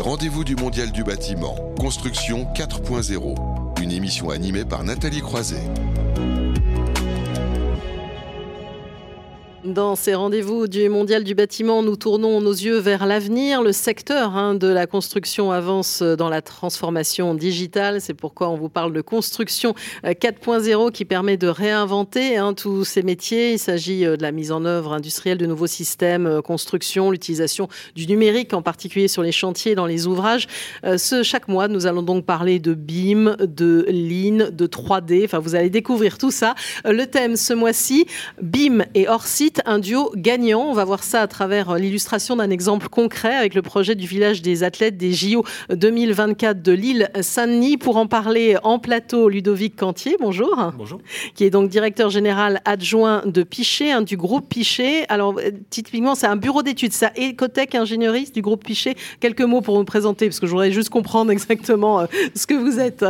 Rendez-vous du Mondial du bâtiment, Construction 4.0. Une émission animée par Nathalie Croiset. Dans ces rendez-vous du Mondial du bâtiment, nous tournons nos yeux vers l'avenir. Le secteur hein, de la construction avance dans la transformation digitale. C'est pourquoi on vous parle de construction 4.0 euh, qui permet de réinventer hein, tous ces métiers. Il s'agit euh, de la mise en œuvre industrielle de nouveaux systèmes, euh, construction, l'utilisation du numérique, en particulier sur les chantiers, dans les ouvrages. Chaque mois, nous allons donc parler de BIM, de Lean, de 3D. Enfin, vous allez découvrir tout ça. Le thème ce mois-ci, BIM et hors site un duo gagnant. On va voir ça à travers l'illustration d'un exemple concret avec le projet du village des athlètes des JO 2024 de l'île Saint-Denis. Pour en parler en plateau, Ludovic Cantier, bonjour. Bonjour. Qui est donc directeur général adjoint de Pichet, hein, du groupe Pichet. Alors, typiquement, c'est un bureau d'études, ça, Ecotech Ingénierie du groupe Pichet. Quelques mots pour vous présenter, parce que je voudrais juste comprendre exactement euh, ce que vous êtes.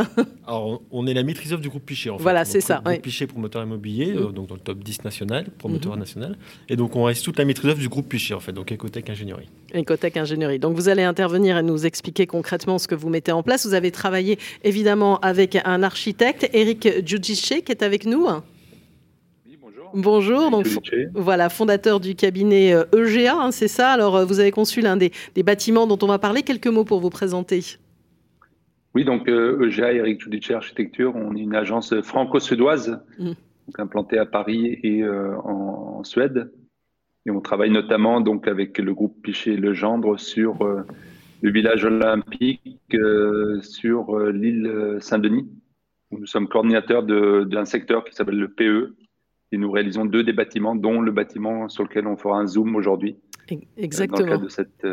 Alors, on est la maîtrise du groupe Pichet, en fait. Voilà, c'est ça. Le groupe Pichet, promoteur immobilier, euh, donc dans le top 10 national, promoteur mhm. national. Et donc, on reste toute la maîtrise d'œuvre du groupe Pichet, en fait, donc Ecotech Ingénierie. Ecotech Ingénierie. Donc, vous allez intervenir et nous expliquer concrètement ce que vous mettez en place. Vous avez travaillé évidemment avec un architecte, Eric Giudice, qui est avec nous. Oui, bonjour. Bonjour, donc voilà, fondateur du cabinet EGA, euh, hein, c'est ça? Alors, euh, vous avez conçu l'un des, bâtiments dont on va parler. Quelques mots pour vous présenter. Oui, donc EGA, euh, e Eric Giudice Architecture, on est une agence franco-suédoise. Implanté à Paris et euh, en, Suède. Et on travaille notamment donc avec le groupe Pichet Legendre sur euh, le village olympique euh, sur l'île Saint-Denis. Nous sommes coordinateurs d'un secteur qui s'appelle le PE et nous réalisons deux des bâtiments, dont le bâtiment sur lequel on fera un zoom aujourd'hui. Exactement. de cette,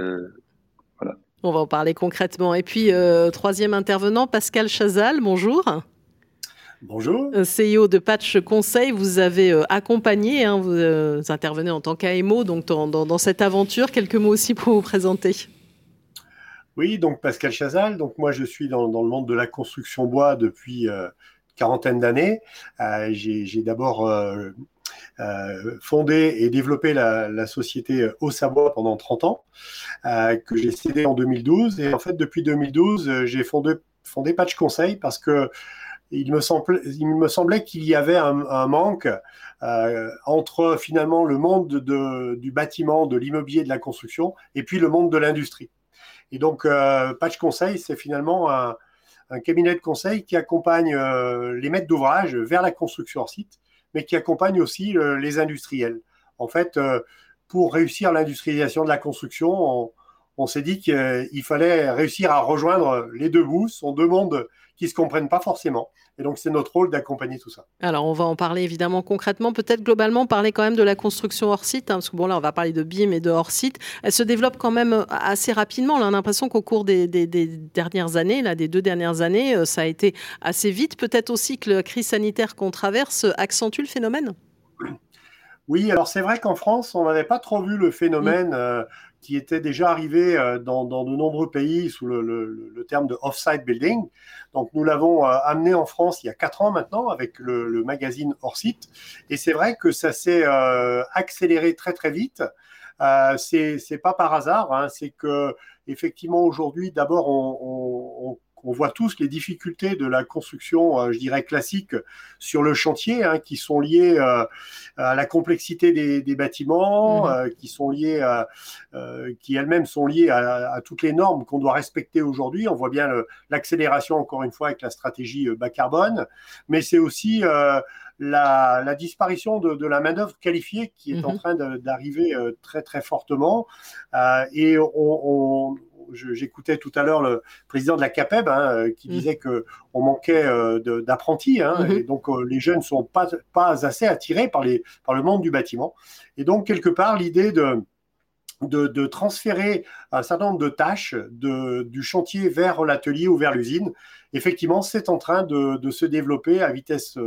voilà. On va en parler concrètement. Et puis, troisième intervenant, Pascal Chazal, bonjour. Bonjour. Euh, CEO de Patch Conseil, vous avez euh, accompagné, hein, euh, vous, intervenez en tant qu'AMO donc dans, cette aventure. Quelques mots aussi pour vous présenter. Oui, donc Pascal Chazal. Donc moi, je suis dans, le monde de la construction bois depuis une quarantaine d'années. J'ai d'abord fondé et développé la, société Au Bois pendant 30 ans, que j'ai cédé en 2012. Et en fait, depuis 2012, j'ai fondé, fondé Patch Conseil parce que il me, semblait, qu'il y avait un, manque euh, entre finalement le monde du bâtiment, de l'immobilier, de la construction, et puis le monde de l'industrie. Et donc, euh, Patch Conseil, c'est finalement un, cabinet de conseil qui accompagne euh, les maîtres d'ouvrage vers la construction hors site, mais qui accompagne aussi les industriels. En fait, pour réussir l'industrialisation de la construction, on, s'est dit qu'il fallait réussir à rejoindre les deux bouts. Sont deux mondes qui ne se comprennent pas forcément. Et donc, c'est notre rôle d'accompagner tout ça. Alors, on va en parler évidemment concrètement. Peut-être globalement parler quand même de la construction hors site, hein, parce que bon, là, on va parler de BIM et de hors site. Elle se développe quand même euh, assez rapidement. on a l'impression qu'au cours des, dernières années, là, des deux dernières années, euh, ça a été assez vite. Peut-être aussi que la crise sanitaire qu'on traverse accentue le phénomène. Oui, alors c'est vrai qu'en France, on n'avait pas trop vu le phénomène. Euh, qui était déjà arrivé euh, dans, de nombreux pays sous le, terme de off-site building. Donc nous l'avons euh, amené en France il y a quatre ans maintenant avec le, magazine Hors Site. Et c'est vrai que ça s'est euh, accéléré très très vite. Euh, c'est pas par hasard, hein. c'est que effectivement aujourd'hui, d'abord on, on voit tous les difficultés de la construction, euh, je dirais, classique sur le chantier, hein, qui sont liées euh, à la complexité des, bâtiments, euh, qui sont liées, qui elles-mêmes sont liées à, toutes les normes qu'on doit respecter aujourd'hui. On voit bien l'accélération, encore une fois, avec la stratégie bas carbone, mais c'est aussi la, disparition de, la main-d'œuvre qualifiée qui est en mhm. train d'arriver très, très fortement. et on j'écoutais tout à l'heure le président de la CAPEB hein, euh, qui mm. disait que on manquait euh, d'apprentis, hein, mm-hmm. et donc euh, les jeunes ne sont pas, pas assez attirés par, les, par le monde du bâtiment. Et donc, quelque part, l'idée de, de, transférer un certain nombre de tâches de, du chantier vers l'atelier ou vers l'usine, effectivement, c'est en train de, de, se développer à vitesse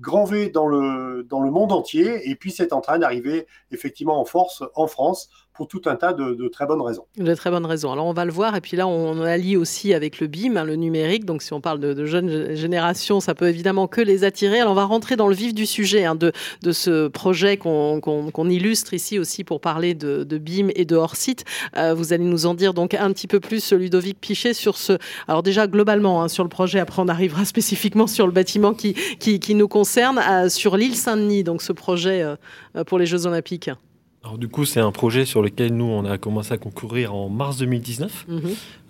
grand V dans le, dans le monde entier, et puis c'est en train d'arriver effectivement en force en France pour tout un tas de, très bonnes raisons. De très bonnes raisons. Alors on va le voir, et puis là on allie aussi avec le BIM, hein, le numérique. Donc si on parle de, jeunes générations, ça peut évidemment que les attirer. Alors on va rentrer dans le vif du sujet hein, de, ce projet qu'on illustre ici aussi pour parler de, BIM et de hors site. Euh, vous allez nous en dire donc un petit peu plus, Ludovic Pichet, sur ce. Alors déjà globalement hein, sur le projet. Après on arrivera spécifiquement sur le bâtiment qui nous concerne, euh, sur l'île Saint-Denis. Donc ce projet euh, pour les Jeux Olympiques. Alors du coup, c'est un projet sur lequel nous, on a commencé à concourir en mars 2019. Mhm.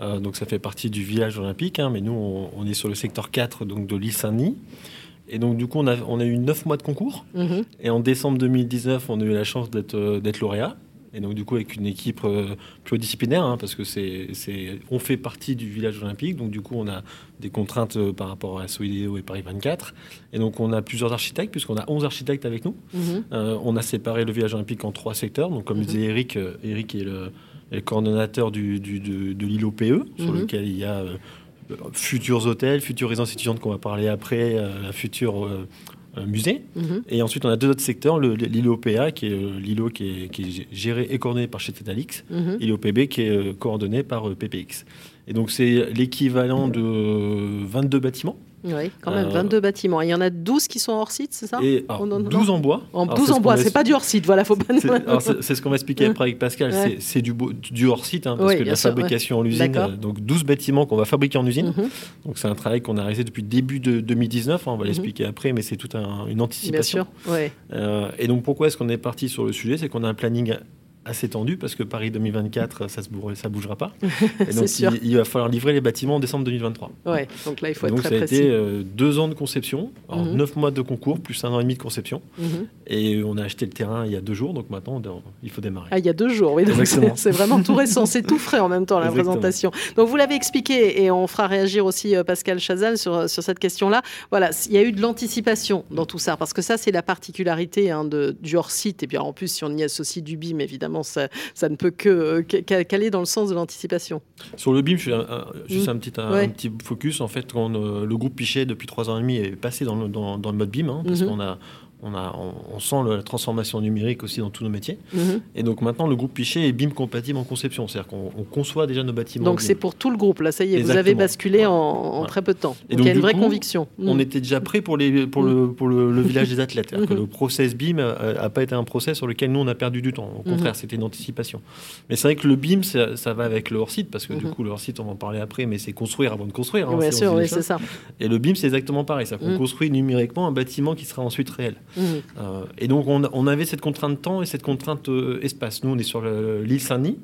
Euh, donc ça fait partie du village olympique, hein, mais nous, on, est sur le secteur 4 donc, de l'île Saint-Denis. Et donc du coup, on a, on a eu 9 mois de concours. Mhm. Et en décembre 2019, on a eu la chance d'être euh, lauréat. Et donc, du coup, avec une équipe euh, pluridisciplinaire, hein, parce que c'est, on fait partie du village olympique. Donc, du coup, on a des contraintes euh, par rapport à SOIDEO et Paris 24. Et donc, on a plusieurs architectes, puisqu'on a 11 architectes avec nous. Mhm. Euh, on a séparé le village olympique en trois secteurs. Donc, comme mhm. disait Eric, Eric est le, coordonnateur du, de, l'îlot PE, sur mhm. lequel il y a futurs hôtels, futures résidences étudiantes qu'on va parler après, la future musée. Mhm. Et ensuite, on a deux autres secteurs, l'îlot PA, qui est euh, l'îlot qui est, géré et coordonné par Chetetalix, mm et l'ILO-PB, qui est euh, coordonné par euh, PPX. Et donc, c'est l'équivalent de 22 bâtiments. Oui, quand même, 22 euh, bâtiments. Il y en a 12 qui sont hors site, c'est ça et, 12 en bois. En 12 en bois, c'est pas du hors site, voilà, faut pas. C'est ce qu'on va expliquer après avec Pascal, c'est du, du, hors site, hein, parce que la fabrication en usine, donc 12 bâtiments qu'on va fabriquer en usine. Mhm. Donc c'est un travail qu'on a réalisé depuis début de 2019, hein, on va mhm. l'expliquer après, mais c'est toute un, une anticipation. Bien sûr, euh, et donc pourquoi est-ce qu'on est parti sur le sujet? C'est qu'on a un planning assez tendu parce que Paris 2024, ça ne ça bougera pas. Et donc, il, va falloir livrer les bâtiments en décembre 2023. Ouais, donc là, il faut être donc, très précis. Ça a été euh, deux ans de conception, alors mhm. neuf mois de concours, plus un an et demi de conception. Mhm. Et on a acheté le terrain il y a deux jours, donc maintenant, il faut démarrer. Ah, il y a deux jours, oui. C'est vraiment tout récent, c'est tout frais en même temps, la présentation. Donc, vous l'avez expliqué, et on fera réagir aussi euh, Pascal Chazal sur, sur cette question-là. Voilà, il y a eu de l'anticipation dans tout ça, parce que ça, c'est la particularité hein, de, du hors-site. Et puis, en plus, si on y associe du BIM, évidemment, ça, ça ne peut que qu'aller dans le sens de l'anticipation. Sur le BIM, juste un, petit, un, petit focus. En fait, quand euh, le groupe Pichet, depuis trois ans et demi, est passé dans le, dans, le mode BIM, hein, parce mhm. qu'on a on, a, on, sent la transformation numérique aussi dans tous nos métiers. Mhm. Et donc maintenant, le groupe Pichet est BIM compatible en conception. C'est-à-dire qu'on conçoit déjà nos bâtiments. Donc c'est pour tout le groupe, là, ça y est, vous avez basculé en, très peu de temps. Donc, il y a une vraie conviction. On mhm. était déjà prêt pour, les, pour, le, pour le, village des athlètes. Que le process BIM n'a pas été un process sur lequel nous, on a perdu du temps. Au contraire, c'était une anticipation. Mais c'est vrai que le BIM, ça, va avec le hors-site, parce que du coup, le hors-site, on va en parler après, mais c'est construire avant de construire. Hein, bien sûr, oui, c'est ça. Et le BIM, c'est exactement pareil. Ça, on construit numériquement un bâtiment qui sera ensuite réel. Euh, et donc, on, avait cette contrainte temps et cette contrainte euh, espace. Nous, on est sur l'île Saint-Denis.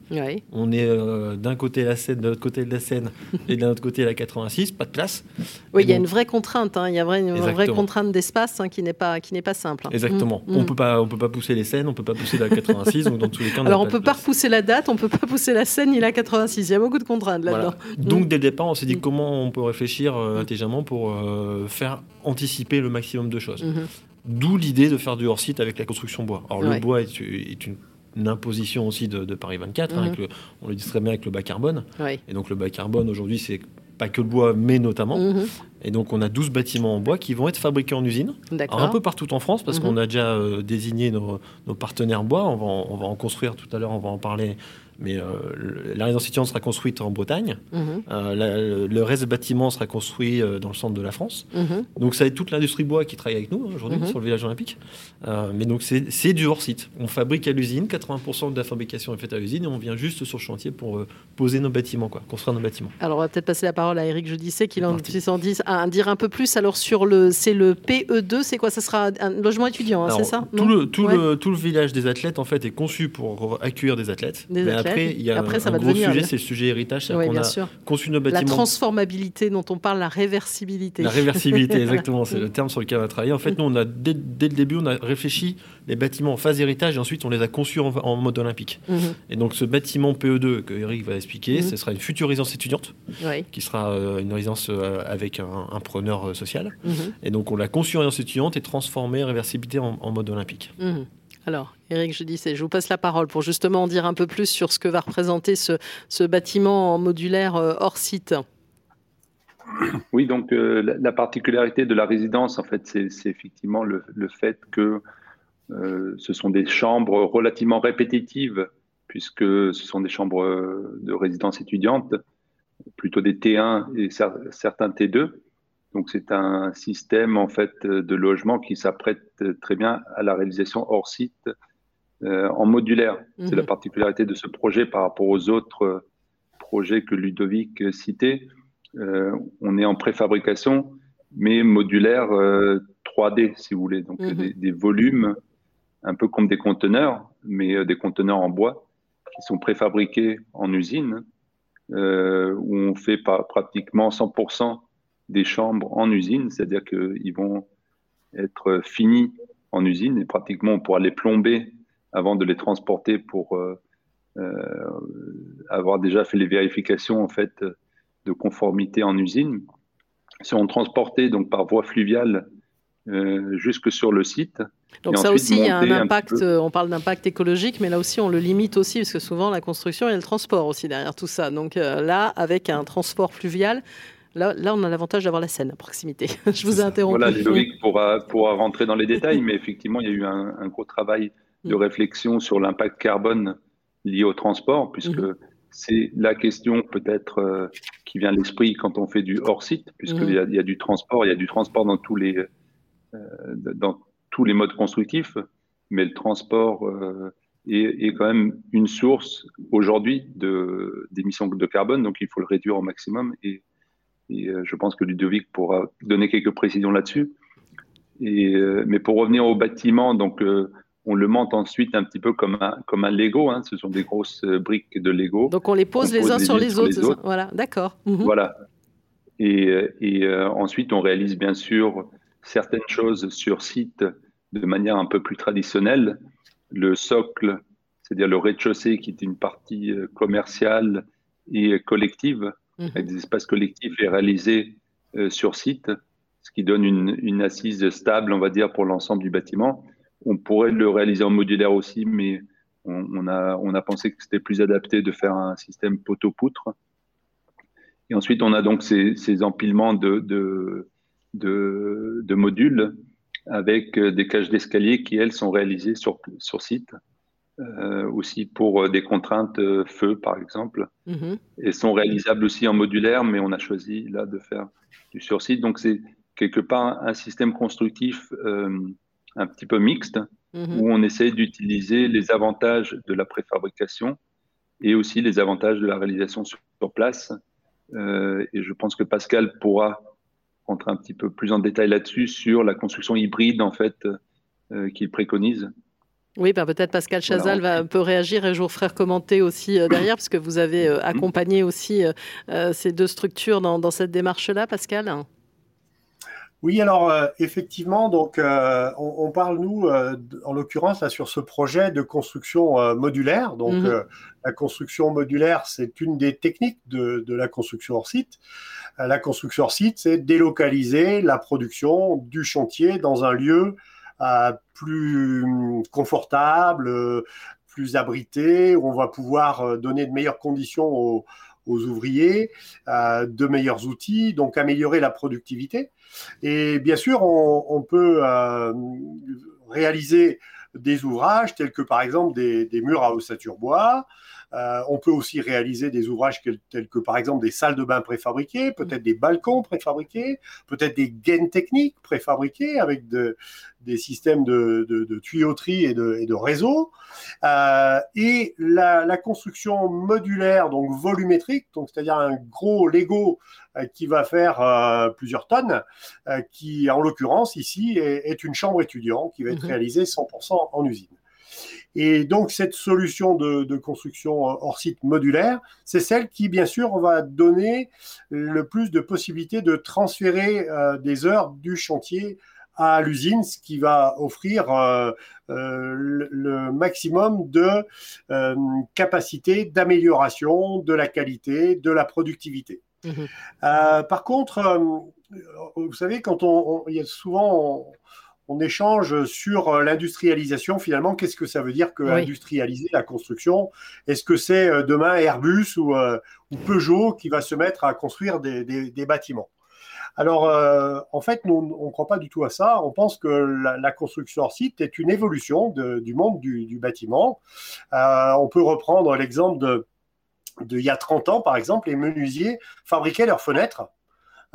On est euh, d'un côté la Seine, de l'autre côté de la Seine et de l'autre côté la 86, pas de place. Oui, il y a une vraie contrainte. Hein. Il y a une vraie contrainte d'espace hein, qui n'est pas, qui pas simple. Hein. Exactement. Mm. On peut pas, on peut pas pousser les Seines, on peut pas pousser la 86. donc dans tous les cas, Alors, on peut pas repousser la date, on peut pas pousser la Seine ni la 86. Il y a beaucoup de contraintes là-dedans. Donc, mm. dès le départ, on s'est dit mm. comment on peut réfléchir intelligemment pour faire anticiper le maximum de choses. D'où l'idée de faire du hors-site avec la construction bois. Alors le bois est, une, imposition aussi de, Paris 24, hein, mhm. on le dit très bien avec le bas carbone. Et donc le bas carbone aujourd'hui c'est pas que le bois, mais notamment. Mhm. Et donc, on a 12 bâtiments en bois qui vont être fabriqués en usine. un peu partout en France, parce mhm. qu'on a déjà euh, désigné nos, partenaires bois. On va, on va en construire tout à l'heure, on va en parler mais euh, la résidence étudiante sera construite en Bretagne. Mhm. Euh, le reste des bâtiments sera construit euh, dans le centre de la France. Mhm. Donc ça être toute l'industrie bois qui travaille avec nous hein, aujourd'hui mhm. sur le village olympique. mais donc c'est du hors-site. On fabrique à l'usine, 80% de la fabrication est faite à l'usine et on vient juste sur le chantier pour poser nos bâtiments, quoi, construire nos bâtiments. Alors on va peut-être passer la parole à Eric Judicet qui en à dire un peu plus. Alors sur le, c'est le PE2, c'est quoi? Ça sera un logement étudiant, hein, c'est ça? tout le, tout, le, tout le village des athlètes en fait est conçu pour accueillir des athlètes. Des athlètes après, il y a après, ça un va gros sujet, c'est le sujet héritage. Oui, on a sûr. conçu nos bâtiments. La transformabilité dont on parle, la réversibilité. La réversibilité, exactement, c'est le terme sur lequel on a travaillé. En fait, nous, on a, dès, le début, on a réfléchi les bâtiments en phase héritage et ensuite on les a conçus en, mode olympique. Mhm. Et donc, ce bâtiment PE2 que Eric va expliquer, mhm. ce sera une future résidence étudiante qui sera euh, une résidence euh, avec un, preneur euh, social. Mhm. Et donc, on l'a conçu en résidence étudiante et transformé réversibilité en, en mode olympique. Alors, Eric, je disais, je vous passe la parole pour justement en dire un peu plus sur ce que va représenter ce, bâtiment modulaire euh, hors site. Oui, donc euh, la, particularité de la résidence, en fait, c'est effectivement le, fait que euh, ce sont des chambres relativement répétitives puisque ce sont des chambres de résidence étudiante, plutôt des T1 et certains T2. Donc c'est un système en fait de logement qui s'apprête très bien à la réalisation hors site euh, en modulaire. C'est la mhm. particularité de ce projet par rapport aux autres projets que Ludovic citait. Euh, on est en préfabrication, mais modulaire 3D euh, si vous voulez, donc mhm. des, des, volumes un peu comme des conteneurs, mais des conteneurs en bois qui sont préfabriqués en usine, où on fait pratiquement 100% des chambres en usine, c'est-à-dire qu'ils vont être finis en usine et pratiquement on pourra les plomber avant de les transporter pour euh, euh, avoir déjà fait les vérifications en fait de conformité en usine. Si on transportait donc par voie fluviale euh, jusque sur le site. Donc ça aussi, il y a un impact, on parle d'impact écologique, mais là aussi, on le limite aussi, parce que souvent, la construction et le transport aussi derrière tout ça. Donc là, avec un transport fluvial, Là, on a l'avantage d'avoir la Seine à proximité. Je vous ai interrompu. Voilà, Ludovic pourra, pourra rentrer dans les détails, mais effectivement, il y a eu un, gros travail de mm. réflexion sur l'impact carbone lié au transport, puisque mm-hmm. c'est la question peut-être euh, qui vient à l'esprit quand on fait du hors-site, puisqu'il mm-hmm. y, a du transport, il y a du transport dans tous les, euh, dans tous les modes constructifs, mais le transport euh, est, est, quand même une source aujourd'hui d'émissions de, de carbone, donc il faut le réduire au maximum. Et et euh, je pense que Ludovic pourra donner quelques précisions là-dessus. Et, euh, mais pour revenir au bâtiment, donc euh, on le monte ensuite un petit peu comme un, comme un Lego. Hein. Ce sont des grosses briques de Lego. Donc on les pose les uns sur, les, autres. Voilà, d'accord. Mhm. Voilà. Et, et ensuite, on réalise bien sûr certaines choses sur site de manière un peu plus traditionnelle. Le socle, c'est-à-dire le rez-de-chaussée qui est une partie commerciale et collective, avec mhm. des espaces collectifs et réalisés euh, sur site, ce qui donne une, assise stable, on va dire, pour l'ensemble du bâtiment. On pourrait le réaliser en modulaire aussi, mais on, a, pensé que c'était plus adapté de faire un système poteau-poutre. Et ensuite, on a donc ces, empilements de, modules avec des cages d'escalier qui, elles, sont réalisées sur site. Euh, aussi pour euh, des contraintes euh, feu, par exemple, mhm. et sont réalisables aussi en modulaire, mais on a choisi là de faire du sur-site. Donc c'est quelque part un système constructif un petit peu mixte, mhm. où on essaie d'utiliser les avantages de la préfabrication et aussi les avantages de la réalisation sur, place. et je pense que Pascal pourra rentrer un petit peu plus en détail là-dessus sur la construction hybride en fait qu'il préconise. Oui, ben peut-être Pascal Chazal va, peut réagir et je vous ferai commenter aussi euh, derrière, parce que vous avez euh, accompagné aussi euh, ces deux structures dans, cette démarche-là, Pascal. Oui, alors effectivement, donc on, parle nous, en l'occurrence sur ce projet de construction modulaire. Donc mhm. la construction modulaire, c'est une des techniques de, de, la construction hors site. la construction hors site, c'est délocaliser la production du chantier dans un lieu plus confortable, plus abrité, où on va pouvoir euh, donner de meilleures conditions aux, ouvriers, euh, de meilleurs outils, donc améliorer la productivité. Et bien sûr, on, peut euh, réaliser des ouvrages tels que par exemple des murs à ossature bois, euh, on peut aussi réaliser des ouvrages tels que par exemple des salles de bain préfabriquées, peut-être des balcons préfabriqués, peut-être des gaines techniques préfabriquées avec des systèmes de, tuyauterie et de, et réseaux. Euh, et la, construction modulaire, donc volumétrique, donc c'est-à-dire un gros Lego euh, qui va faire plusieurs tonnes, qui en l'occurrence ici est, une chambre étudiant qui va être mhm. réalisée 100% en usine. Et donc, cette solution de, construction hors site modulaire, c'est celle qui, bien sûr, va donner le plus de possibilités de transférer euh, des heures du chantier à l'usine, ce qui va offrir euh, euh, le, maximum de capacité d'amélioration de la qualité, de la productivité. Mmh par contre, vous savez, quand on, il y a souvent on échange sur euh, l'industrialisation. Finalement, qu'est-ce que ça veut dire que industrialiser la construction? Est-ce que c'est euh, demain Airbus euh, ou, Peugeot qui va se mettre à construire des, bâtiments? Alors, euh, en fait, nous, on ne croit pas du tout à ça. On pense que la, construction hors site est une évolution du monde du, bâtiment. Euh, on peut reprendre l'exemple de, de, il y a 30 ans, par exemple, les menuisiers fabriquaient leurs fenêtres.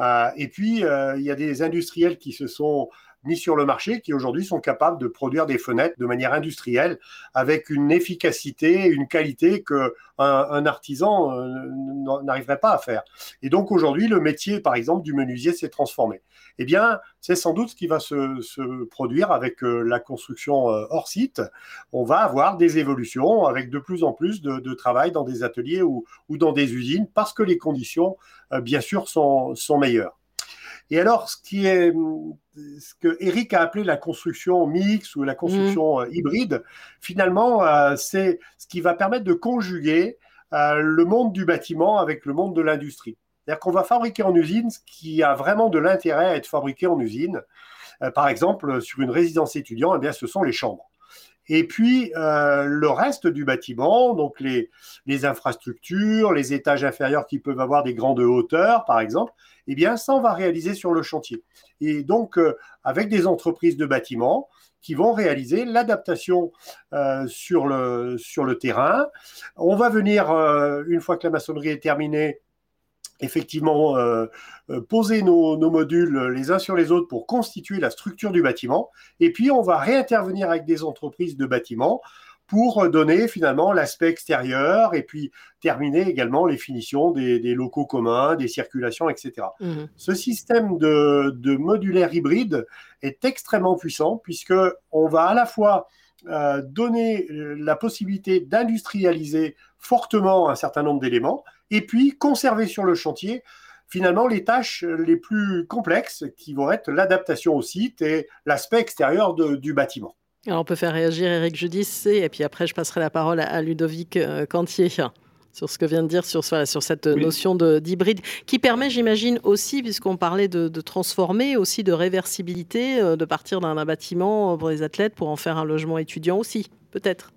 Euh, et puis, il y a des industriels qui se sont mis sur le marché qui aujourd'hui sont capables de produire des fenêtres de manière industrielle avec une efficacité, une qualité que un, artisan euh, n'arriverait pas à faire. Et donc aujourd'hui, le métier, par exemple, du menuisier s'est transformé. Eh bien, c'est sans doute ce qui va se, produire avec euh, la construction euh, hors site. On va avoir des évolutions avec de plus en plus de, travail dans des ateliers ou, dans des usines parce que les conditions, bien sûr, sont meilleures. Et alors, ce qui est ce que Eric a appelé la construction mixte ou la construction mmh. euh, hybride, finalement, euh, c'est ce qui va permettre de conjuguer euh, le monde du bâtiment avec le monde de l'industrie. C'est-à-dire qu'on va fabriquer en usine ce qui a vraiment de l'intérêt à être fabriqué en usine. par exemple, sur une résidence étudiante, eh bien, ce sont les chambres. Et puis, le reste du bâtiment, donc les, infrastructures, les étages inférieurs qui peuvent avoir des grandes hauteurs, par exemple, eh bien, ça, on va réaliser sur le chantier. Et donc, euh, avec des entreprises de bâtiments qui vont réaliser l'adaptation euh, sur, le, terrain. On va venir, euh, une fois que la maçonnerie est terminée, effectivement poser nos, nos, modules les uns sur les autres pour constituer la structure du bâtiment. Et puis, on va réintervenir avec des entreprises de bâtiments pour donner finalement l'aspect extérieur et puis terminer également les finitions des, locaux communs, des circulations, etc. Mhm. Ce système de, modulaire hybride est extrêmement puissant puisque on va à la fois euh, donner euh, la possibilité d'industrialiser fortement un certain nombre d'éléments et puis conserver sur le chantier finalement les tâches les plus complexes qui vont être l'adaptation au site et l'aspect extérieur du bâtiment. Alors on peut faire réagir Eric Judice et puis après je passerai la parole à Ludovic euh, Cantier sur ce que vient de dire sur, sur cette notion d'hybride, qui permet, j'imagine, aussi, puisqu'on parlait de, transformer, aussi de réversibilité, euh, de partir d'un bâtiment pour les athlètes pour en faire un logement étudiant aussi, peut-être.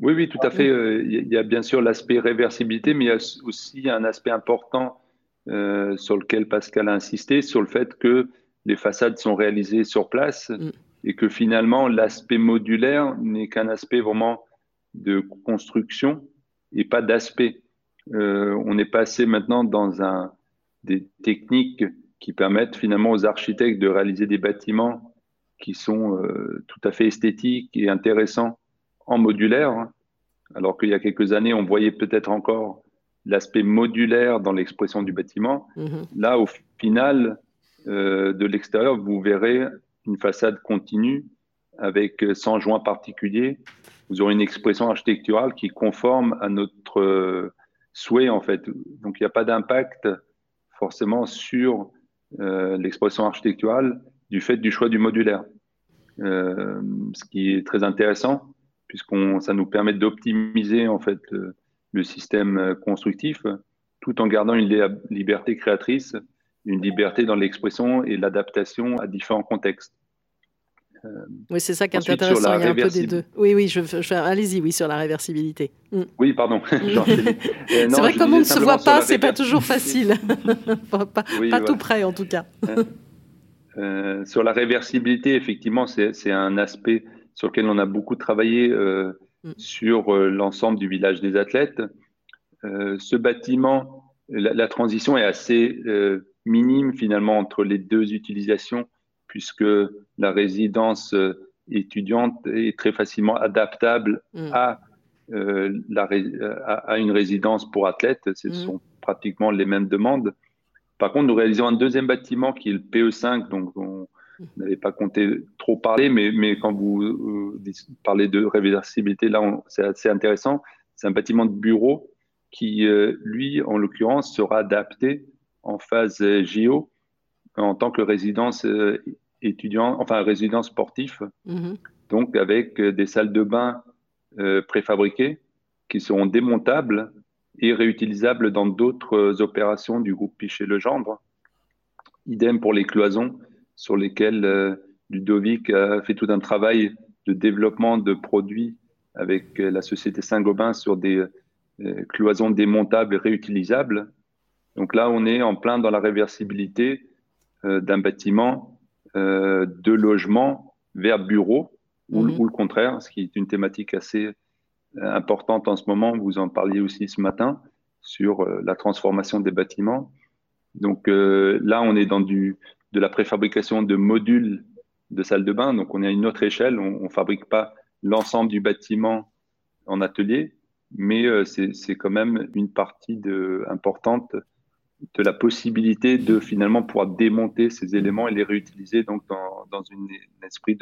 Oui, oui, tout à fait. Euh, il y a bien sûr l'aspect réversibilité, mais il y a aussi un aspect important sur lequel Pascal a insisté, sur le fait que les façades sont réalisées sur place. Mm et que finalement l'aspect modulaire n'est qu'un aspect vraiment de construction et pas d'aspect. Euh, on est passé maintenant dans un, des techniques qui permettent finalement aux architectes de réaliser des bâtiments qui sont euh, tout à fait esthétiques et intéressants en modulaire, hein. alors qu'il y a quelques années, on voyait peut-être encore l'aspect modulaire dans l'expression du bâtiment. Mm-hmm. Là, au final, euh, de l'extérieur, vous verrez une façade continue avec 100 joints particuliers, vous aurez une expression architecturale qui conforme à notre euh, souhait en fait. Donc il n'y a pas d'impact forcément sur euh, l'expression architecturale du fait du choix du modulaire. Euh, ce qui est très intéressant puisqu'on ça nous permet d'optimiser en fait le système constructif tout en gardant une liberté créatrice une liberté dans l'expression et l'adaptation à différents contextes. Euh, oui, c'est ça qui est intéressant. Il y a un peu des deux. Oui, oui, je, je allez-y, oui, sur la réversibilité. Mm. Oui, pardon. Euh, c'est vrai que comme on ne se voit pas, c'est pas toujours facile. pas, tout près, en tout cas. Euh, sur la réversibilité, effectivement, c'est un aspect sur lequel on a beaucoup travaillé mm. sur l'ensemble du village des athlètes. ce bâtiment, la, la, transition est assez minime finalement entre les deux utilisations, puisque la résidence euh, étudiante est très facilement adaptable mm. à, euh, la, à, une résidence pour athlètes. Ce mm. sont pratiquement les mêmes demandes. Par contre, nous réalisons un deuxième bâtiment qui est le PE5, donc on mm. n'avait pas compté trop parler, mais, mais quand vous euh, parlez de réversibilité, là, c'est assez intéressant. C'est un bâtiment de bureau qui, lui, en l'occurrence, sera adapté en phase JO en tant que résidence euh, étudiant, enfin résidence sportif, mhm. donc avec euh, des salles de bain euh, préfabriquées qui seront démontables et réutilisables dans d'autres opérations du groupe Pichet-Legendre. Idem pour les cloisons sur lesquelles Ludovic a fait tout un travail de développement de produits avec la société Saint-Gobain sur des cloisons démontables et réutilisables Donc là, on est en plein dans la réversibilité d'un bâtiment de logement vers bureau ou, mhm. ou, le contraire, ce qui est une thématique assez importante en ce moment. Vous en parliez aussi ce matin sur euh, la transformation des bâtiments. Donc euh, là, on est dans du, de la préfabrication de modules de salles de bain. Donc on est à une autre échelle. On ne fabrique pas l'ensemble du bâtiment en atelier, mais euh, c'est quand même une partie importante de la possibilité de finalement pouvoir démonter ces éléments et les réutiliser donc dans, dans une, un esprit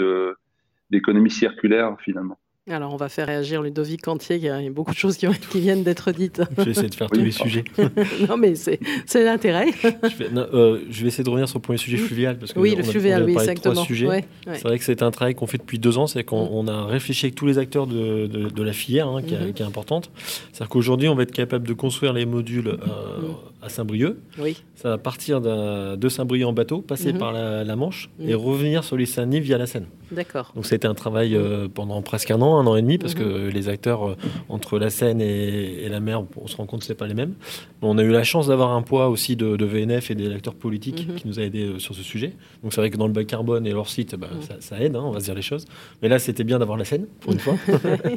d'économie circulaire finalement. Alors, on va faire réagir Ludovic Cantier. Il y a beaucoup de choses qui, viennent d'être dites. Je vais essayer de faire tous les sujets. non, mais c'est l'intérêt. Euh, je, vais essayer de revenir sur le premier sujet fluvial. Parce que oui, le fluvial, oui, exactement. C'est vrai que c'est un travail qu'on fait depuis deux ans. C'est qu'on mm. a réfléchi avec tous les acteurs de, de, la filière, hein, qui, est, mm-hmm. qui, est importante. C'est-à-dire qu'aujourd'hui, on va être capable de construire les modules euh, mm. à Saint-Brieuc. Oui. Ça va partir de Saint-Brieuc en bateau, passer mm-hmm. par la, Manche mm. et revenir sur les Saint-Denis via la Seine. D'accord. Donc, c'était un travail euh, pendant presque un an un an et demi, parce mhm. que les acteurs euh, entre la Seine et, la mer, on se rend compte que c'est pas les mêmes. on a eu la chance d'avoir un poids aussi de, VNF et des acteurs politiques mhm. qui nous a aidés euh, sur ce sujet. Donc c'est vrai que dans le bas carbone et leur site, bah, mhm. ça, aide, hein, on va se dire les choses. Mais là, c'était bien d'avoir la Seine, pour une fois.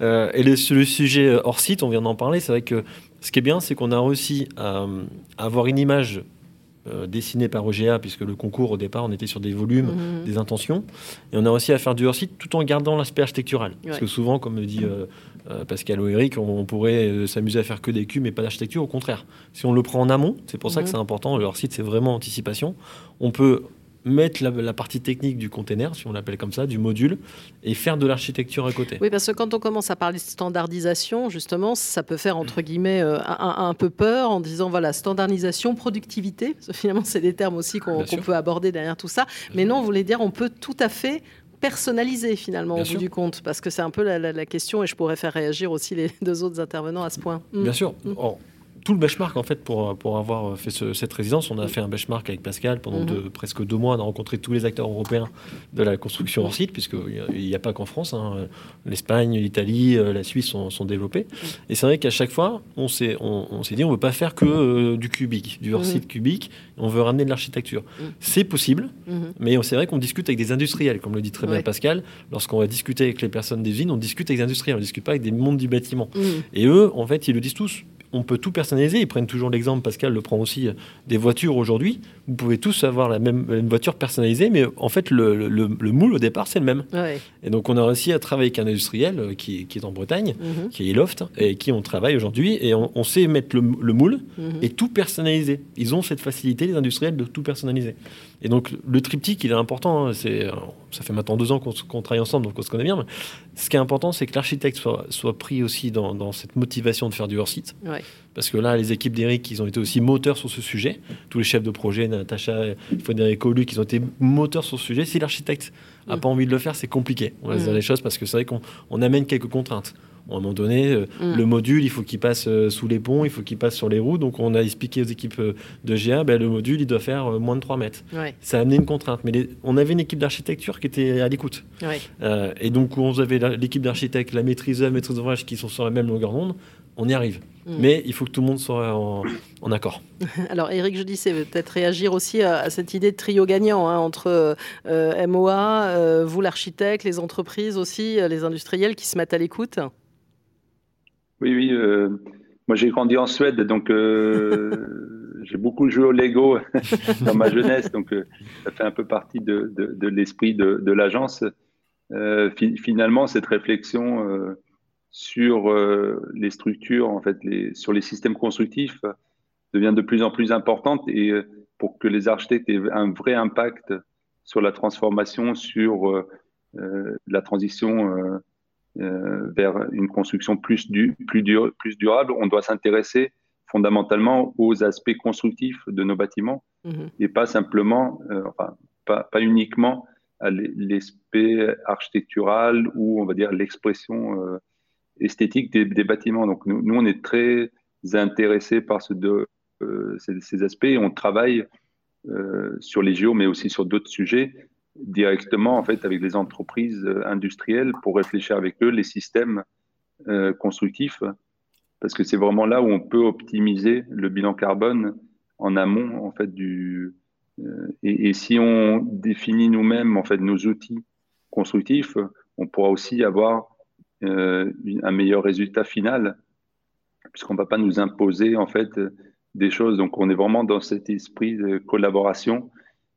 Euh, et le, sujet hors site, on vient d'en parler, c'est vrai que ce qui est bien, c'est qu'on a réussi à avoir une image euh, dessiné par OGA, puisque le concours au départ, on était sur des volumes, mhm. des intentions. Et on a réussi à faire du hors-site tout en gardant l'aspect architectural. Parce que souvent, comme me dit euh, euh, Pascal ou Eric, on, pourrait s'amuser à faire que des cubes, mais pas d'architecture. Au contraire, si on le prend en amont, c'est pour ça que mhm. c'est important, le hors-site, c'est vraiment anticipation. On peut mettre la, partie technique du container, si on l'appelle comme ça, du module, et faire de l'architecture à côté. Oui, parce que quand on commence à parler de standardisation, justement, ça peut faire, entre guillemets, euh, un, peu peur en disant, voilà, standardisation, productivité, finalement, c'est des termes aussi qu'on peut aborder derrière tout ça. Mais non, vous voulez dire, on peut tout à fait personnaliser finalement au bout du compte Parce que c'est un peu la, question et je pourrais faire réagir aussi les deux autres intervenants à ce point. Bien sûr. Mm tout le benchmark en fait pour, pour avoir fait cette résidence. On a fait un benchmark avec Pascal pendant mhm. presque deux mois. On a rencontré tous les acteurs européens de la construction hors site, puisqu'il n'y a, pas qu'en France. Hein. L'Espagne, l'Italie, euh, la Suisse sont, sont développés. Mhm. Et c'est vrai qu'à chaque fois, on s'est on, dit on ne veut pas faire que euh, du cubique, du hors site mhm. cubique. On veut ramener de l'architecture. C'est possible, mais c'est vrai qu'on discute avec des industriels, comme le dit très bien Pascal. Lorsqu'on va discuter avec les personnes des usines, on discute avec des industriels, on ne discute pas avec des mondes du bâtiment. Et eux, en fait, ils le disent tous on peut tout personnaliser. Ils prennent toujours l'exemple, Pascal le prend aussi, euh, des voitures aujourd'hui. Vous pouvez tous avoir la même voiture personnalisée, mais en fait, le, moule au départ, c'est le même. Et donc, on a réussi à travailler avec un industriel euh, qui, est en Bretagne, mhm. qui est Loft, et qui on travaille aujourd'hui. Et on, sait mettre le, moule mhm. et tout personnaliser. Ils ont cette facilité, les industriels, de tout personnaliser. Et donc, le triptyque, il est important. Hein. c'est, ça fait maintenant deux ans qu'on, travaille ensemble, donc on se connaît bien. Mais ce qui est important, c'est que l'architecte soit, pris aussi dans, cette motivation de faire du hors-site. Parce que là, les équipes d'Eric, ils ont été aussi moteurs sur ce sujet. Tous les chefs de projet, Natacha, Frédéric Luc, ils ont été moteurs sur ce sujet. Si l'architecte n'a pas envie de le faire, c'est compliqué. On va dire les choses parce que c'est vrai qu'on amène quelques contraintes à un moment donné, euh, mm. le module, il faut qu'il passe euh, sous les ponts, il faut qu'il passe sur les roues. Donc, on a expliqué aux équipes euh, de GA, ben, le module, il doit faire moins de 3 mètres. Ça a amené une contrainte. Mais on avait une équipe d'architecture qui était à l'écoute. et donc, on avait l'équipe d'architectes, la maîtrise la maîtrise d'ouvrage qui sont sur la même longueur d'onde. On y arrive. Mm. Mais il faut que tout le monde soit en, accord. Alors, Eric, je dis, c'est peut-être réagir aussi à, cette idée de trio gagnant hein, entre MOA, vous l'architecte, les entreprises aussi, les industriels qui se mettent à l'écoute. Oui, oui. Euh, moi, j'ai grandi en Suède, donc euh, j'ai beaucoup joué au Lego dans ma jeunesse, donc euh, ça fait un peu partie de, de, l'esprit de, de l'agence. finalement, cette réflexion sur les structures, en fait, les, sur les systèmes constructifs, devient de plus en plus importante et pour que les architectes aient un vrai impact sur la transformation, sur la transition euh, vers une construction plus, du, plus, plus durable, on doit s'intéresser fondamentalement aux aspects constructifs de nos bâtiments mhm. et pas simplement, euh, enfin, pas, pas, uniquement à l'aspect architectural ou on va dire l'expression euh, esthétique des, bâtiments. Donc nous, nous, on est très intéressés par ce de, ces, ces, aspects et on travaille sur les géos mais aussi sur d'autres sujets directement en fait avec les entreprises euh, industrielles pour réfléchir avec eux les systèmes euh, constructifs parce que c'est vraiment là où on peut optimiser le bilan carbone en amont en fait du euh, et, si on définit nous-mêmes en fait nos outils constructifs, on pourra aussi avoir euh, un meilleur résultat final puisqu'on ne va pas nous imposer en fait des choses. Donc on est vraiment dans cet esprit de collaboration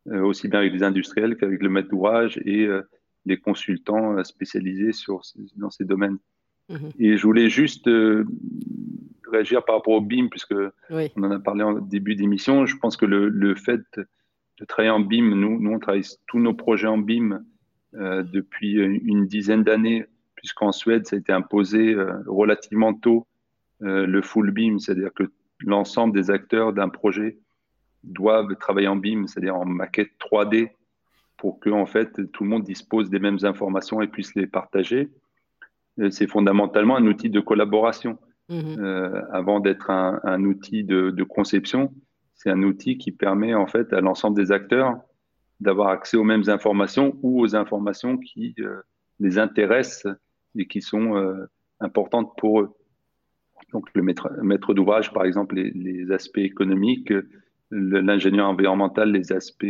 euh, aussi bien avec les industriels qu'avec le maître d'ouvrage et les consultants spécialisés sur, dans ces domaines. Mhm. Et je voulais juste réagir par rapport au BIM, puisque on en a parlé en début d'émission. Je pense que le, le, fait de travailler en BIM, nous, nous on travaille tous nos projets en BIM euh, depuis une dizaine d'années, puisqu'en Suède, ça a été imposé euh, relativement tôt euh, le full BIM, c'est-à-dire que l'ensemble des acteurs d'un projet doivent travailler en BIM, c'est-à-dire en maquette 3D, pour que en fait tout le monde dispose des mêmes informations et puisse les partager. C'est fondamentalement un outil de collaboration. Mhm. Euh, avant d'être un, outil de, conception, c'est un outil qui permet en fait à l'ensemble des acteurs d'avoir accès aux mêmes informations ou aux informations qui euh, les intéressent et qui sont euh, importantes pour eux. Donc le maître, maître d'ouvrage, par exemple, les, aspects économiques, l'ingénieur environnemental, les aspects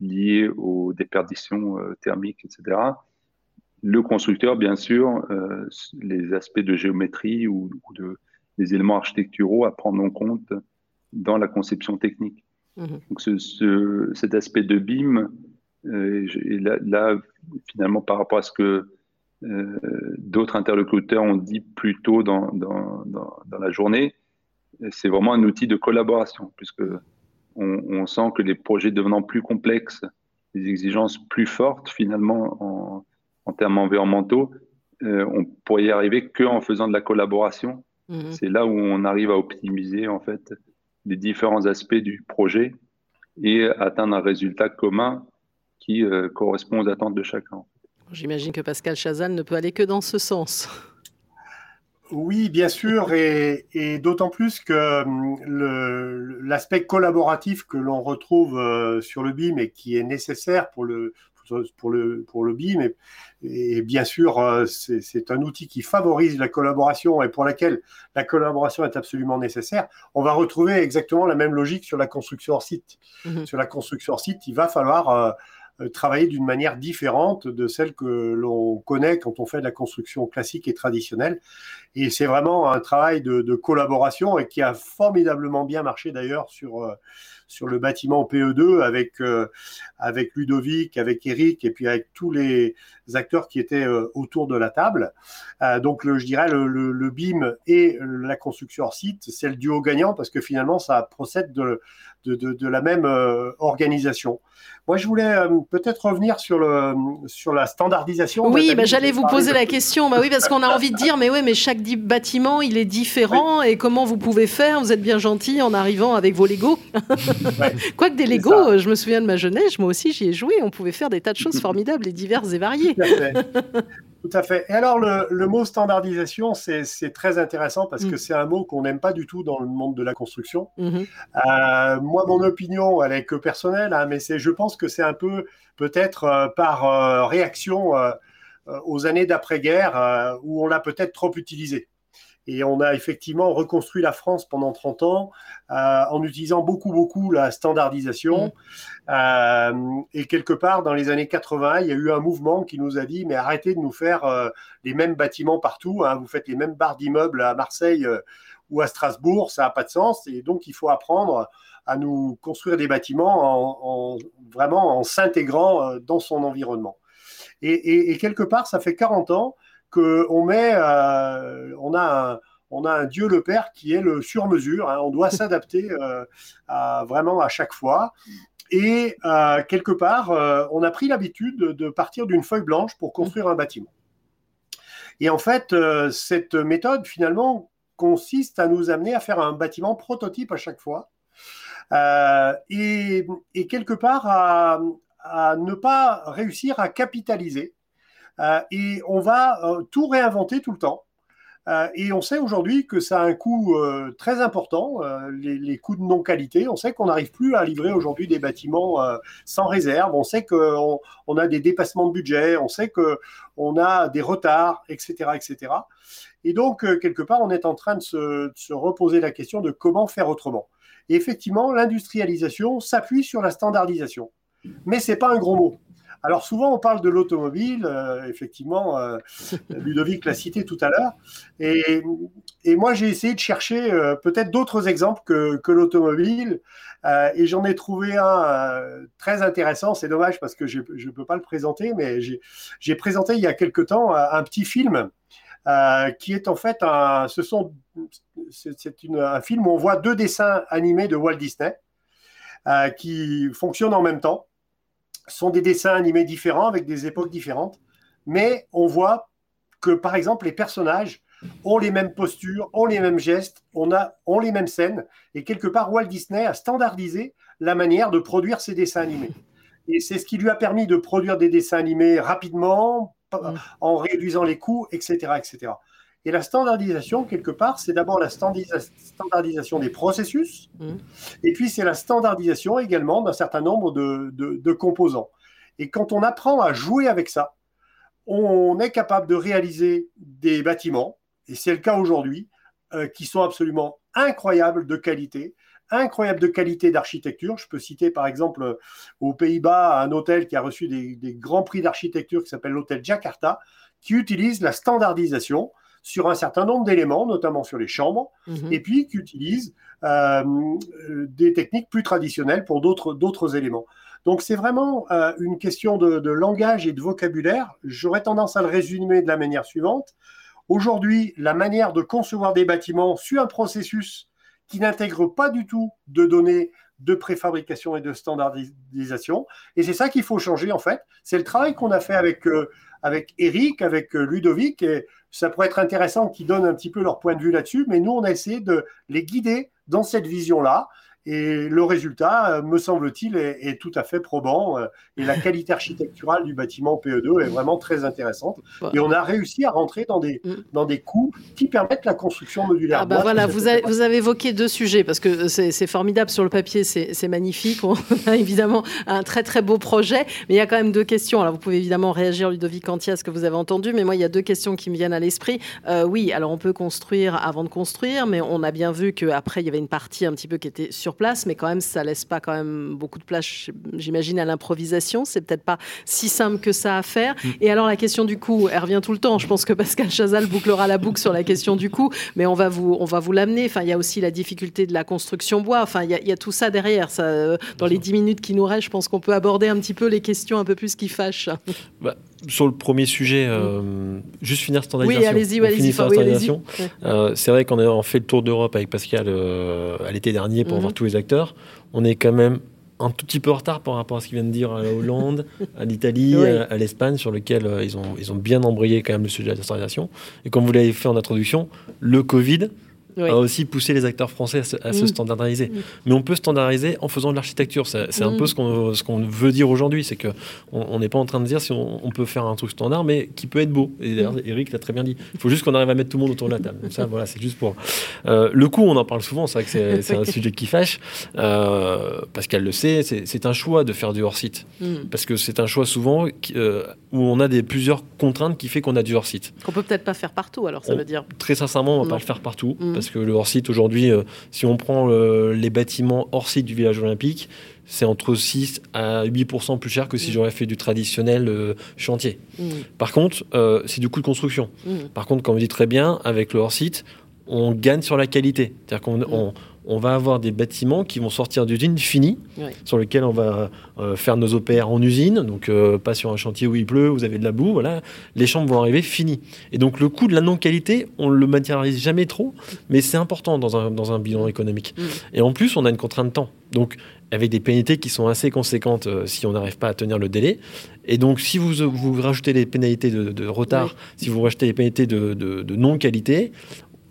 liés aux déperditions thermiques, etc le constructeur, bien sûr, euh, les aspects de géométrie ou, de, des éléments architecturaux à prendre en compte dans la conception technique. Mhm. Donc ce, cet aspect de BIM, euh, là, finalement, par rapport à ce que euh, d'autres interlocuteurs ont dit plus tôt dans, dans, dans, la journée, c'est vraiment un outil de collaboration, puisque on, on, sent que les projets devenant plus complexes, les exigences plus fortes, finalement, en, en termes environnementaux, euh, on pourrait y arriver qu'en faisant de la collaboration. Mhm. C'est là où on arrive à optimiser en fait les différents aspects du projet et atteindre un résultat commun qui euh, correspond aux attentes de chacun. J'imagine que Pascal Chazal ne peut aller que dans ce sens. Oui, bien sûr, et, d'autant plus que hum, l'aspect collaboratif que l'on retrouve euh, sur le BIM et qui est nécessaire pour le, pour le, pour le BIM. Et, bien sûr, euh, c'est un outil qui favorise la collaboration et pour laquelle la collaboration est absolument nécessaire. On va retrouver exactement la même logique sur la construction hors site. Mhm. Sur la construction hors site, il va falloir euh, euh, travailler d'une manière différente de celle que l'on connaît quand on fait de la construction classique et traditionnelle. Et c'est vraiment un travail de, de, collaboration et qui a formidablement bien marché d'ailleurs sur sur le bâtiment PE2 avec, euh, avec Ludovic, avec Eric et puis avec tous les acteurs qui étaient euh, autour de la table. Euh, donc, je dirais, le, le, BIM et la construction hors site, c'est le duo gagnant parce que finalement, ça procède de, de, de, la même organisation. Moi, je voulais peut-être revenir sur, le, sur la standardisation. Oui, bah, j'allais vous poser la question. Bah oui, parce qu'on a envie de dire, mais oui, mais chaque bâtiment, il est différent. Et comment vous pouvez faire? Vous êtes bien gentil en arrivant avec vos Legos. Quoique des Legos, je me souviens de ma jeunesse, moi aussi j'y ai joué, on pouvait faire des tas de choses formidables et diverses et variées. Tout à fait. Et alors, le, mot standardisation, c'est très intéressant parce que mm. c'est un mot qu'on n'aime pas du tout dans le monde de la construction. Mm-hmm. Euh, moi, mon opinion, elle est que personnelle, hein, mais je pense que c'est un peu peut-être euh, par euh, réaction aux années d'après-guerre où on l'a peut-être trop utilisé. Et on a effectivement reconstruit la France pendant 30 ans euh, en utilisant beaucoup, beaucoup la standardisation. Mm. Euh, et quelque part, dans les années 80, il y a eu un mouvement qui nous a dit, mais arrêtez de nous faire euh, les mêmes bâtiments partout. Hein. vous faites les mêmes barres d'immeubles à Marseille ou à Strasbourg, ça n'a pas de sens. Et donc, il faut apprendre à nous construire des bâtiments en, vraiment en s'intégrant dans son environnement. Et, et, quelque part, ça fait 40 ans qu'on met, euh, on a un, on a un Dieu le Père qui est le sur-mesure. Hein. on doit s'adapter euh, vraiment à chaque fois. Et euh, quelque part, on a pris l'habitude de, partir d'une feuille blanche pour construire un bâtiment. Et en fait, cette méthode, finalement, consiste à nous amener à faire un bâtiment prototype à chaque fois. Et, quelque part, à, ne pas réussir à capitaliser euh, et on va euh, tout réinventer tout le temps. Euh, et on sait aujourd'hui que ça a un coût très important, les, coûts de non-qualité. On sait qu'on n'arrive plus à livrer aujourd'hui des bâtiments sans réserve. On sait qu'on on a des dépassements de budget. On sait qu'on a des retards, etc., etc. Et donc, quelque part, on est en train de se, de se reposer la question de comment faire autrement. Et effectivement, l'industrialisation s'appuie sur la standardisation. Mais ce n'est pas un gros mot. Alors souvent, on parle de l'automobile, euh, effectivement, euh, Ludovic l'a cité tout à l'heure, et, moi j'ai essayé de chercher euh, peut-être d'autres exemples que, l'automobile, et j'en ai trouvé un très intéressant, c'est dommage parce que je ne peux pas le présenter, mais j'ai présenté il y a quelque temps un, petit film qui est en fait un, ce sont, c'est un film où on voit deux dessins animés de Walt Disney qui fonctionnent en même temps sont des dessins animés différents avec des époques différentes, mais on voit que par exemple les personnages ont les mêmes postures, ont les mêmes gestes, on a, ont les mêmes scènes, et quelque part Walt Disney a standardisé la manière de produire ces dessins animés. Et c'est ce qui lui a permis de produire des dessins animés rapidement, en réduisant les coûts, etc. etc. Et la standardisation, quelque part, c'est d'abord la standardisation des processus, mmh. et puis c'est la standardisation également d'un certain nombre de, composants. Et quand on apprend à jouer avec ça, on est capable de réaliser des bâtiments, et c'est le cas aujourd'hui, euh, qui sont absolument incroyables de qualité, incroyables de qualité d'architecture. Je peux citer par exemple aux Pays-Bas un hôtel qui a reçu des, des grands prix d'architecture qui s'appelle l'hôtel Jakarta, qui utilise la standardisation sur un certain nombre d'éléments, notamment sur les chambres, mhm. et puis qui utilisent euh, des techniques plus traditionnelles pour d'autres éléments. Donc c'est vraiment euh, une question de, de, langage et de vocabulaire. J'aurais tendance à le résumer de la manière suivante. Aujourd'hui, la manière de concevoir des bâtiments suit un processus qui n'intègre pas du tout de données de préfabrication et de standardisation. Et c'est ça qu'il faut changer en fait. C'est le travail qu'on a fait avec, euh, avec Eric, avec Ludovic, et ça pourrait être intéressant qu'ils donnent un petit peu leur point de vue là-dessus, mais nous, on a essayé de les guider dans cette vision-là. Et le résultat, euh, me semble-t-il, est, tout à fait probant. Euh, et la qualité architecturale du bâtiment PE2 est vraiment très intéressante. Et on a réussi à rentrer dans des, mm. dans des coûts qui permettent la construction modulaire. Ah bah voilà, vous avez, vous avez, évoqué deux sujets, parce que c'est formidable sur le papier, c'est magnifique. On a évidemment un très très beau projet, mais il y a quand même deux questions. Alors vous pouvez évidemment réagir, Ludovic Antia, à ce que vous avez entendu, mais moi, il y a deux questions qui me viennent à l'esprit. Euh, oui, alors on peut construire avant de construire, mais on a bien vu qu'après, il y avait une partie un petit peu qui était sur place, mais quand même, ça laisse pas quand même beaucoup de place, j'imagine, à l'improvisation. C'est peut-être pas si simple que ça à faire. Mm. Et alors, la question du coût, elle revient tout le temps. Je pense que Pascal Chazal bouclera la boucle sur la question du coût, mais on va vous, on va vous l'amener. Enfin, il y a aussi la difficulté de la construction bois. Enfin, il y a, tout ça derrière. Ça, euh, dans les 10 minutes qui nous restent, je pense qu'on peut aborder un petit peu les questions un peu plus qui fâchent. Bah, sur le premier sujet, euh, juste finir standardisation. Oui, allez-y, allez-y. Euh, c'est vrai qu'on a fait le tour d'Europe avec Pascal euh, à l'été dernier pour mhm. voir tous les acteurs. On est quand même un tout petit peu en retard par rapport à ce qu'il vient de dire à la Hollande, à l'Italie, à, l'Espagne, sur lequel ils, ont, ils ont bien embrayé quand même le sujet de la standardisation. Et comme vous l'avez fait en introduction, le Covid, a aussi poussé les acteurs français à se, mm. standardiser. Mm. Mais on peut standardiser en faisant de l'architecture. C'est un mm. peu ce qu'on veut dire aujourd'hui. C'est qu'on on n'est pas en train de dire si on, peut faire un truc standard, mais qui peut être beau. Et d'ailleurs, Eric l'a très bien dit. Il faut juste qu'on arrive à mettre tout le monde autour de la table. ça, voilà, c'est juste pour. Euh, le coût, on en parle souvent. C'est vrai que c'est un sujet qui fâche. Euh, Pascal le sait, c'est un choix de faire du hors-site. Parce que c'est un choix souvent euh, où on a des, plusieurs contraintes qui fait qu'on a du hors-site. Qu'on peut peut-être pas faire partout, alors ça veut dire. Très sincèrement, on va pas le faire partout. Parce que le hors-site aujourd'hui, euh, si on prend euh, les bâtiments hors-site du village olympique, c'est entre 6 à 8% plus cher que si mm. j'aurais fait du traditionnel euh, chantier. Mm. Par contre, c'est du coût de construction. Mm. Par contre, comme vous dites très bien, avec le hors-site, on gagne sur la qualité. C'est-à-dire qu'on on va avoir des bâtiments qui vont sortir d'usine finis, sur lesquels on va euh, faire nos OPR en usine, donc euh, pas sur un chantier où il pleut, vous avez de la boue, voilà. Les chambres vont arriver finies. Et donc le coût de la non-qualité, on le matérialise jamais trop, mais c'est important dans un, dans un bilan économique. Mm. Et en plus, on a une contrainte de temps. Donc avec des pénalités qui sont assez conséquentes euh, si on n'arrive pas à tenir le délai. Et donc, si vous, vous rajoutez les pénalités de, retard, si vous rajoutez les pénalités de, de non-qualité,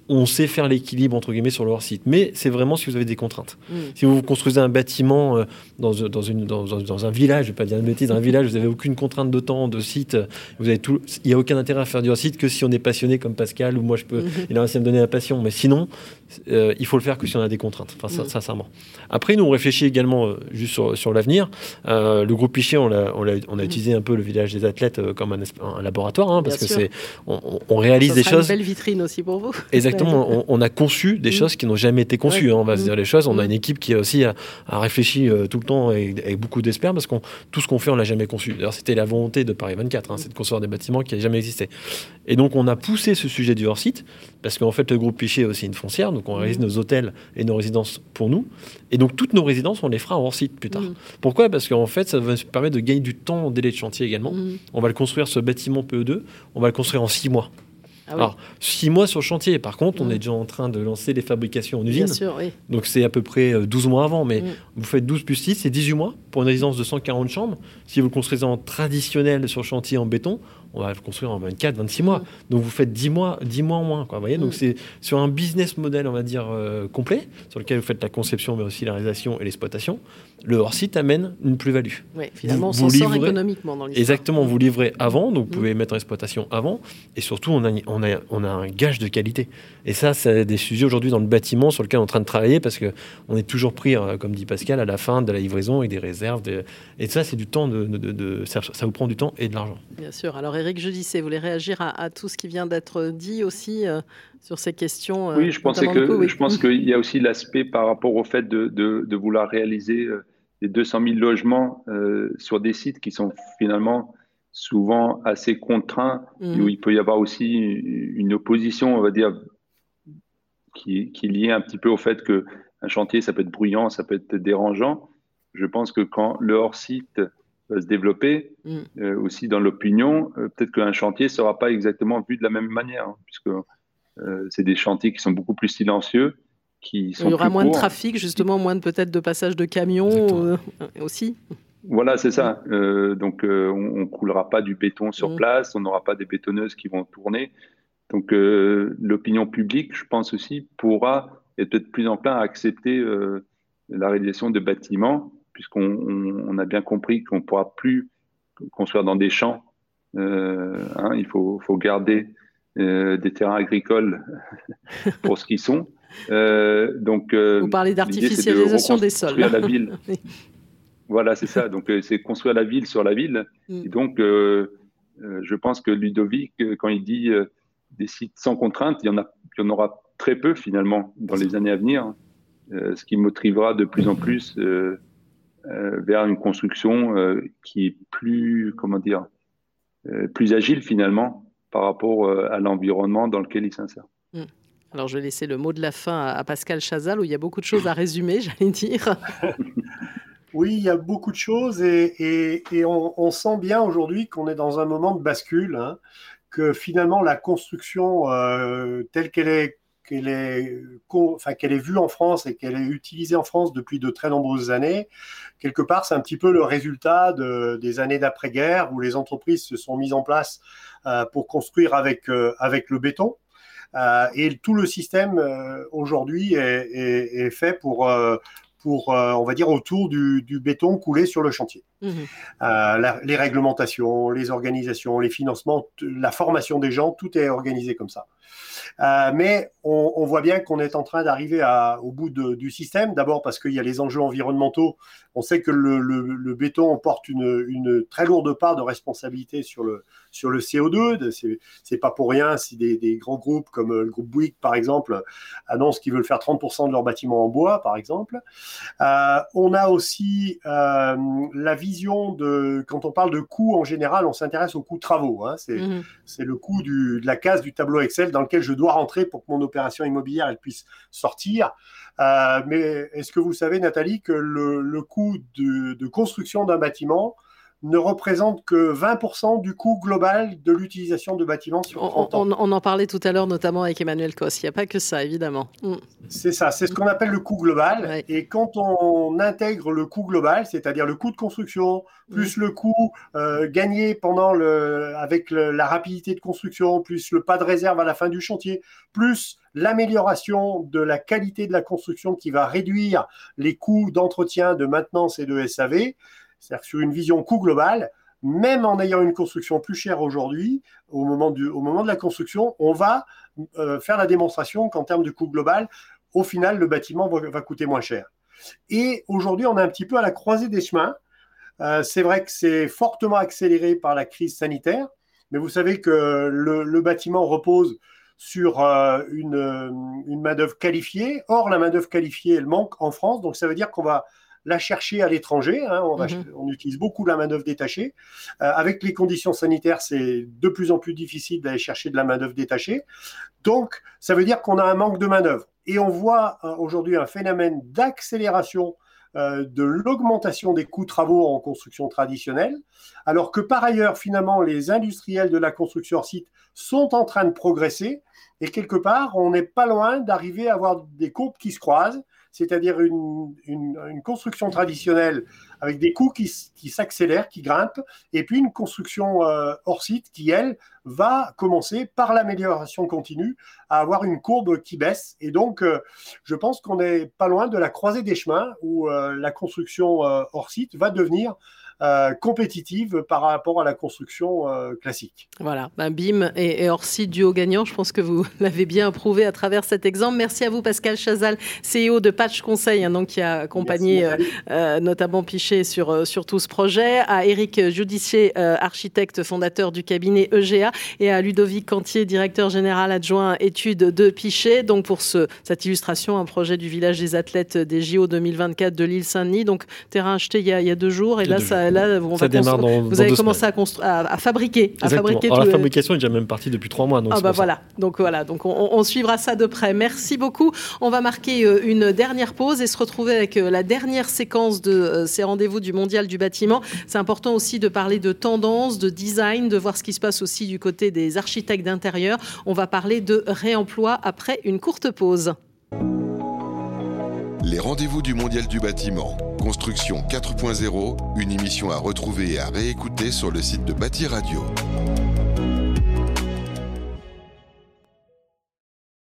on sait faire l'équilibre entre guillemets sur leur site. Mais c'est vraiment si vous avez des contraintes. Mm. Si vous construisez un bâtiment euh, dans, dans, une, dans, un village, je ne vais pas dire une bêtise, dans un village, vous n'avez aucune contrainte de temps, de site, vous avez tout, il n'y a aucun intérêt à faire du site que si on est passionné comme Pascal ou moi je peux, mm-hmm. il a réussi à me donner la passion. Mais sinon, euh, il faut le faire que si on a des contraintes, enfin, mm. sincèrement. Après, nous, on réfléchit également, euh, juste sur, sur l'avenir. Euh, le groupe Piché, on a, on, a, on a mm. utilisé un peu le village des athlètes comme un, laboratoire, hein, parce que c'est, on, réalise des choses. une belle vitrine aussi pour vous. Exactement, on, a conçu des mm. choses qui n'ont jamais été conçues, hein, on va se dire les choses. On a une équipe qui aussi a, réfléchi tout le temps avec, beaucoup d'espère, parce que tout ce qu'on fait, on l'a jamais conçu. D'ailleurs, c'était la volonté de Paris 24, hein, c'est de construire des bâtiments qui n'avaient jamais existé. Et donc, on a poussé ce sujet du hors-site, parce qu'en fait, le groupe Piché est aussi une foncière, donc on réalise nos hôtels et nos résidences pour nous. Et donc, toutes nos résidences, on les fera hors site plus tard. Mm. Pourquoi? Parce qu'en fait, ça va nous permettre de gagner du temps en délai de chantier également. Mm. On va le construire, ce bâtiment PE2, on va le construire en six mois. Ah Alors, six mois sur chantier. Par contre, on mm. est déjà en train de lancer les fabrications en usine. Bien sûr, oui. Donc, c'est à peu près 12 euh, mois avant. Mais vous faites 12 plus 6, c'est 18 mois pour une résidence de 140 chambres. Si vous le construisez en traditionnel sur chantier en béton, on va le construire en 24, 26 mois. Mm. Donc vous faites 10 mois, 10 mois en moins. Quoi, voyez Donc mm. c'est sur un business model, on va dire, euh, complet, sur lequel vous faites la conception, mais aussi la réalisation et l'exploitation. Le hors-site amène une plus-value. Oui, finalement, vous, on s'en sort économiquement dans l'histoire. Exactement, vous livrez avant, donc vous mm. pouvez mettre en exploitation avant. Et surtout, on a, on a, on a un gage de qualité. Et ça, c'est des sujets aujourd'hui dans le bâtiment sur lesquels on est en train de travailler parce qu'on est toujours pris, euh, comme dit Pascal, à la fin de la livraison et des réserves. Et ça, c'est du temps, de, de, ça, ça vous prend du temps et de l'argent. Bien sûr. Alors, Eric je disais, vous voulez réagir à, tout ce qui vient d'être dit aussi euh, sur ces questions euh, Oui, je, pensais que, je pense qu'il y a aussi l'aspect par rapport au fait de, de, vouloir réaliser euh, les 200 000 logements sur des sites qui sont finalement souvent assez contraints, mmh. où il peut y avoir aussi une opposition, on va dire, qui, qui est liée un petit peu au fait que un chantier, ça peut être bruyant, ça peut être dérangeant. Je pense que quand le hors-site va se développer mm. euh, aussi dans l'opinion, euh, peut-être qu'un chantier ne sera pas exactement vu de la même manière, hein, puisque euh, c'est des chantiers qui sont beaucoup plus silencieux. Qui sont Il y aura moins de trafic, justement, moins de peut-être de passage de camions aussi. Voilà, c'est ça. donc, on ne coulera pas du béton sur mm. place, on n'aura pas des bétonneuses qui vont tourner. Donc, l'opinion publique, je pense aussi, pourra être peut-être plus enclin à accepter la réalisation de bâtiments puisqu'on a bien compris qu'on ne pourra plus construire dans des champs. Euh, hein, il faut, garder euh, des terrains agricoles pour ce qu'ils sont. Euh, donc, Vous parlez d'artificialisation des sols. La ville. Voilà, c'est ça. Donc, c'est construire la ville sur la ville. Mm. Et donc, je pense que Ludovic, quand il dit des sites sans contrainte, il y en, a, il y en aura très peu finalement dans les années à venir, ce qui motivera de plus en plus vers une construction euh, qui est plus, comment dire, euh, plus agile finalement par rapport à l'environnement dans lequel il s'insère. Hmm. Alors, je vais laisser le mot de la fin à Pascal Chazal, où il y a beaucoup de choses à résumer, j'allais dire. Oui, il y a beaucoup de choses et, et, on, sent bien aujourd'hui qu'on est dans un moment de bascule, hein, que finalement la construction telle qu'elle est qu'elle est, enfin, qu'elle est vue en France et qu'elle est utilisée en France depuis de très nombreuses années, quelque part, c'est un petit peu le résultat de, des années d'après-guerre où les entreprises se sont mises en place euh, pour construire avec, euh, avec le béton. Euh, et tout le système aujourd'hui est, fait pour, pour, on va dire, autour du, béton coulé sur le chantier. Mmh. les réglementations, les organisations, les financements, la formation des gens, tout est organisé comme ça. Euh, mais on, voit bien qu'on est en train d'arriver au bout du système. D'abord parce qu'il y a les enjeux environnementaux. On sait que le, béton porte une, très lourde part de responsabilité sur le, sur le CO2. C'est pas pour rien si des, grands groupes comme le groupe Bouygues, par exemple, annoncent qu'ils veulent faire 30% de leurs bâtiments en bois, par exemple. Euh, on a aussi euh, la vision de, quand on parle de coûts en général, on s'intéresse aux coûts travaux. Hein. Mmh c'est le coût de la case du tableau Excel dans lequel je dois rentrer pour que mon opération immobilière elle puisse sortir. Euh, mais est-ce que vous savez, Nathalie, que le, coût de construction d'un bâtiment ne représente que 20% du coût global de l'utilisation de bâtiments sur 30 ans. On, en parlait tout à l'heure, notamment avec Emmanuel Cos. Il n'y a pas que ça, évidemment. Mm. C'est ça, c'est ce qu'on appelle le coût global. Et quand on intègre le coût global, c'est-à-dire le coût de construction, plus mm. le coût euh, gagné pendant le, avec la rapidité de construction, plus le pas de réserve à la fin du chantier, plus l'amélioration de la qualité de la construction qui va réduire les coûts d'entretien, de maintenance et de SAV, c'est-à-dire sur une vision coût global, même en ayant une construction plus chère aujourd'hui, au, moment de la construction, on va euh, faire la démonstration qu'en termes de coût global, au final, le bâtiment va, coûter moins cher. Et aujourd'hui, on est un petit peu à la croisée des chemins. Euh, c'est vrai que c'est fortement accéléré par la crise sanitaire, mais vous savez que le, bâtiment repose sur euh, une, une main-d'œuvre qualifiée. Or, la main-d'œuvre qualifiée, elle manque en France, donc ça veut dire qu'on va la chercher à l'étranger. Hein. Mhm. on, utilise beaucoup la main-d'œuvre détachée. Euh, avec les conditions sanitaires, c'est de plus en plus difficile d'aller chercher de la main-d'œuvre détachée. Donc, ça veut dire qu'on a un manque de main-d'œuvre. Et on voit euh, aujourd'hui un phénomène d'accélération euh, de l'augmentation des coûts travaux en construction traditionnelle, alors que par ailleurs, finalement, les industriels de la construction hors site sont en train de progresser. Et quelque part, on n'est pas loin d'arriver à avoir des courbes qui se croisent c'est-à-dire une, construction traditionnelle avec des coûts qui, s'accélèrent, qui grimpent, et puis une construction euh, hors site qui, elle, va commencer par l'amélioration continue à avoir une courbe qui baisse. Et donc, euh, je pense qu'on n'est pas loin de la croisée des chemins où euh, la construction hors site va devenir euh, compétitive par rapport à la construction euh, classique. Voilà, ben, BIM et, et Orsi, duo gagnant, je pense que vous l'avez bien prouvé à travers cet exemple. Merci à vous Pascal Chazal, CEO de Patch Conseil, hein, donc, qui a accompagné euh, notamment Piché sur, sur tout ce projet, à Eric Judissier, architecte fondateur du cabinet EGA, et à Ludovic Cantier, directeur général adjoint études de Piché, donc pour ce, cette illustration, un projet du village des athlètes des JO 2024 de l'île Saint-Denis, donc terrain acheté il y a, il y a deux jours, et là ça là, on va vous avez commencé à, à, fabriquer. À fabriquer la fabrication est déjà même partie depuis trois mois. Donc ah bah voilà. Donc voilà. Donc on, suivra ça de près. Merci beaucoup. On va marquer euh, une dernière pause et se retrouver avec euh, la dernière séquence de euh, ces rendez-vous du Mondial du bâtiment. C'est important aussi de parler de tendance, de design, de voir ce qui se passe aussi du côté des architectes d'intérieur. On va parler de réemploi après une courte pause. Les rendez-vous du Mondial du bâtiment. Construction 4.0, une émission à retrouver et à réécouter sur le site de Bâti Radio.